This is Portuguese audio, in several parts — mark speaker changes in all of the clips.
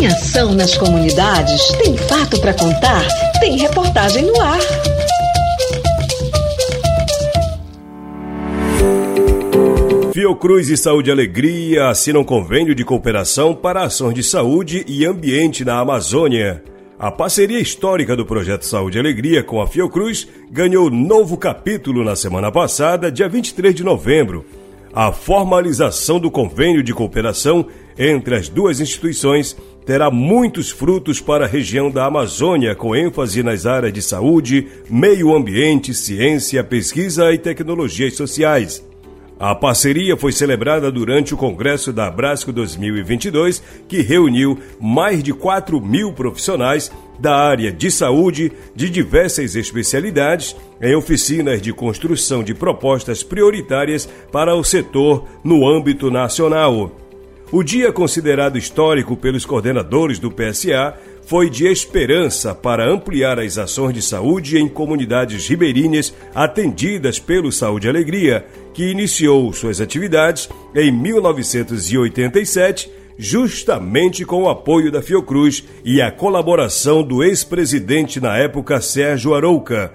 Speaker 1: Tem ação nas comunidades? Tem fato para contar? Tem reportagem no ar.
Speaker 2: Fiocruz e Saúde Alegria assinam convênio de cooperação para ações de saúde e ambiente na Amazônia. A parceria histórica do projeto Saúde e Alegria com a Fiocruz ganhou novo capítulo na semana passada, dia 23 de novembro. A formalização do convênio de cooperação entre as duas instituições terá muitos frutos para a região da Amazônia, com ênfase nas áreas de saúde, meio ambiente, ciência, pesquisa e tecnologias sociais. A parceria foi celebrada durante o Congresso da Abrasco 2022, que reuniu mais de 4 mil profissionais da área de saúde de diversas especialidades em oficinas de construção de propostas prioritárias para o setor no âmbito nacional. O dia considerado histórico pelos coordenadores do PSA foi de esperança para ampliar as ações de saúde em comunidades ribeirinhas atendidas pelo Saúde Alegria, que iniciou suas atividades em 1987, justamente com o apoio da Fiocruz e a colaboração do ex-presidente na época Sérgio Arouca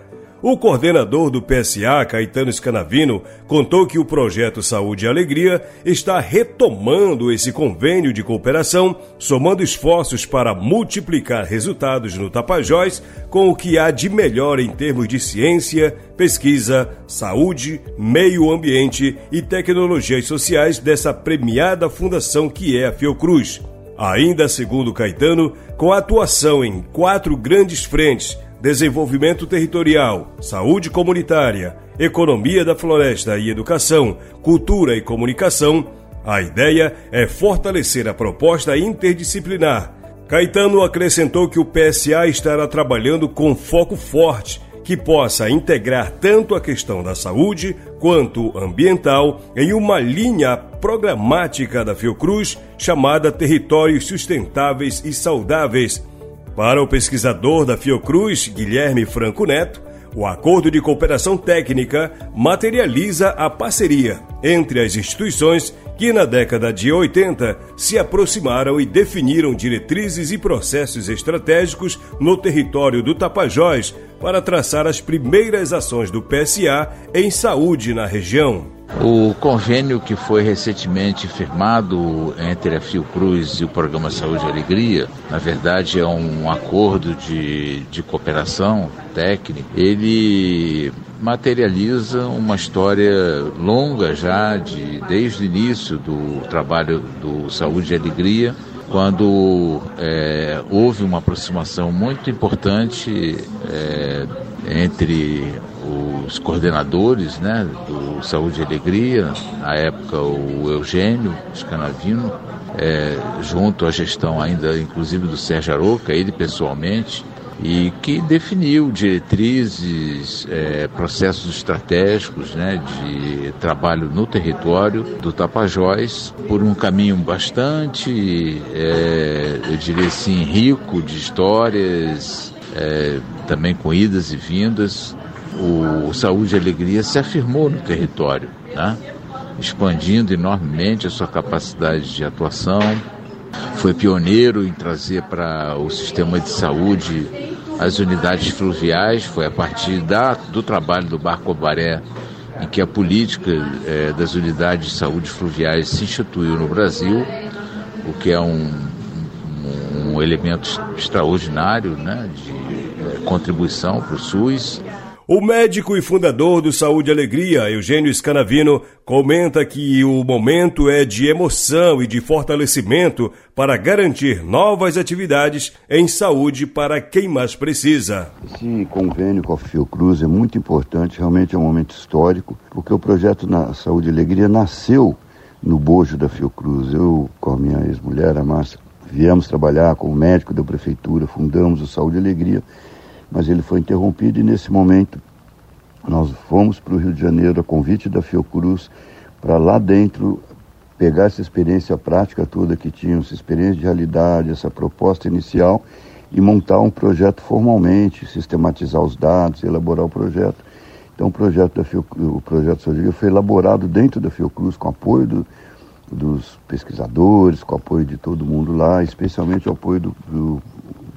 Speaker 2: o coordenador do PSA, Caetano Scanavino, contou que o projeto Saúde e Alegria está retomando esse convênio de cooperação, somando esforços para multiplicar resultados no Tapajós com o que há de melhor em termos de ciência, pesquisa, saúde, meio ambiente e tecnologias sociais dessa premiada fundação que é a Fiocruz. Ainda segundo Caetano, com atuação em quatro grandes frentes desenvolvimento territorial, saúde comunitária, economia da floresta e educação, cultura e comunicação, a ideia é fortalecer a proposta interdisciplinar. Caetano acrescentou que o PSA estará trabalhando com foco forte que possa integrar tanto a questão da saúde quanto ambiental em uma linha programática da Fiocruz chamada Territórios Sustentáveis e Saudáveis para o pesquisador da Fiocruz, Guilherme Franco Neto, o acordo de cooperação técnica materializa a parceria entre as instituições que, na década de 80, se aproximaram e definiram diretrizes e processos estratégicos no território do Tapajós para traçar as primeiras ações do PSA em saúde na região.
Speaker 3: O convênio que foi recentemente firmado entre a Fiocruz e o Programa Saúde e Alegria, na verdade é um acordo de, de cooperação técnica, ele materializa uma história longa já, de, desde o início do trabalho do Saúde e Alegria, quando é, houve uma aproximação muito importante é, entre os coordenadores né, do Saúde e Alegria, na época o Eugênio Scanavino, é, junto à gestão ainda inclusive do Sérgio Aroca, ele pessoalmente, e que definiu diretrizes, é, processos estratégicos né, de trabalho no território do Tapajós por um caminho bastante, é, eu diria assim, rico de histórias, é, também com idas e vindas. O Saúde e Alegria se afirmou no território, né? expandindo enormemente a sua capacidade de atuação, foi pioneiro em trazer para o sistema de saúde as unidades fluviais, foi a partir da, do trabalho do Barco Baré em que a política é, das unidades de saúde fluviais se instituiu no Brasil, o que é um, um, elemento extraordinário né, de é, contribuição para o SUS.
Speaker 2: O médico e fundador do Saúde e Alegria, Eugênio Scanavino, comenta que o momento é de emoção e de fortalecimento para garantir novas atividades em saúde para quem mais precisa.
Speaker 4: Esse convênio com a Fiocruz é muito importante, realmente é um momento histórico, porque o projeto na Saúde e Alegria nasceu no bojo da Fiocruz. Eu, com a minha ex-mulher, a Márcia, viemos trabalhar como médico da prefeitura, fundamos o Saúde e Alegria mas ele foi interrompido e nesse momento nós fomos para o Rio de Janeiro a convite da Fiocruz para lá dentro pegar essa experiência prática toda que tínhamos, essa experiência de realidade, essa proposta inicial e montar um projeto formalmente, sistematizar os dados, elaborar o projeto. Então o projeto da Fiocruz, o projeto Sodilha foi elaborado dentro da Fiocruz com apoio do, dos pesquisadores, com apoio de todo mundo lá, especialmente o apoio do, do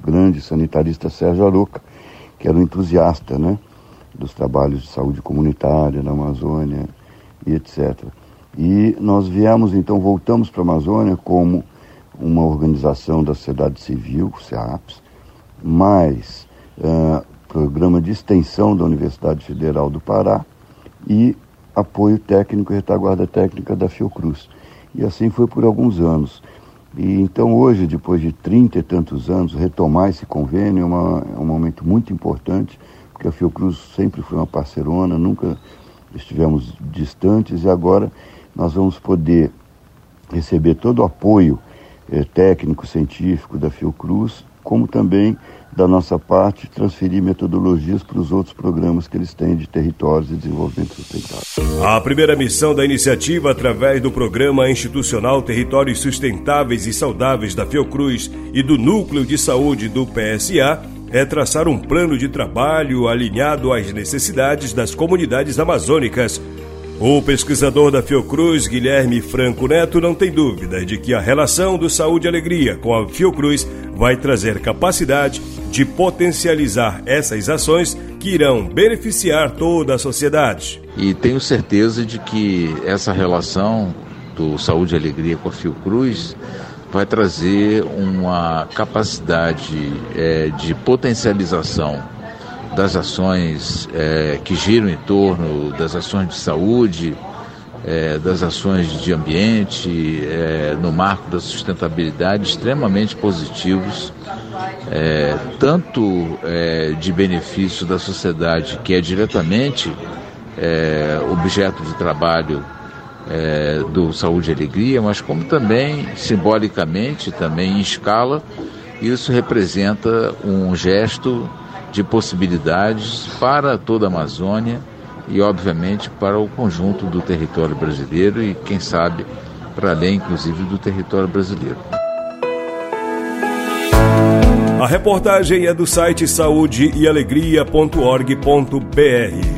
Speaker 4: grande sanitarista Sérgio Aroca, que era um entusiasta né, dos trabalhos de saúde comunitária na Amazônia e etc. E nós viemos, então, voltamos para a Amazônia como uma organização da sociedade civil, CEAPS, mais uh, programa de extensão da Universidade Federal do Pará e apoio técnico e retaguarda técnica da Fiocruz. E assim foi por alguns anos. E então hoje, depois de trinta e tantos anos, retomar esse convênio é, uma, é um momento muito importante, porque a Fiocruz sempre foi uma parceirona, nunca estivemos distantes e agora nós vamos poder receber todo o apoio eh, técnico, científico da Fiocruz, como também da nossa parte transferir metodologias para os outros programas que eles têm de territórios e desenvolvimento sustentável.
Speaker 2: A primeira missão da iniciativa, através do Programa Institucional Territórios Sustentáveis e Saudáveis da Fiocruz e do Núcleo de Saúde do PSA, é traçar um plano de trabalho alinhado às necessidades das comunidades amazônicas. O pesquisador da Fiocruz, Guilherme Franco Neto, não tem dúvida de que a relação do Saúde e Alegria com a Fiocruz vai trazer capacidade de potencializar essas ações que irão beneficiar toda a sociedade.
Speaker 3: E tenho certeza de que essa relação do Saúde e Alegria com a Fiocruz vai trazer uma capacidade é, de potencialização das ações é, que giram em torno das ações de saúde, é, das ações de ambiente, é, no marco da sustentabilidade, extremamente positivos, é, tanto é, de benefício da sociedade, que é diretamente é, objeto de trabalho do Saúde e Alegria, mas como também simbolicamente, também em escala, isso representa um gesto de possibilidades para toda a Amazônia e, obviamente, para o conjunto do território brasileiro e, quem sabe, para além, inclusive, do território brasileiro.
Speaker 2: A reportagem é do site saúdeealegria.org.br.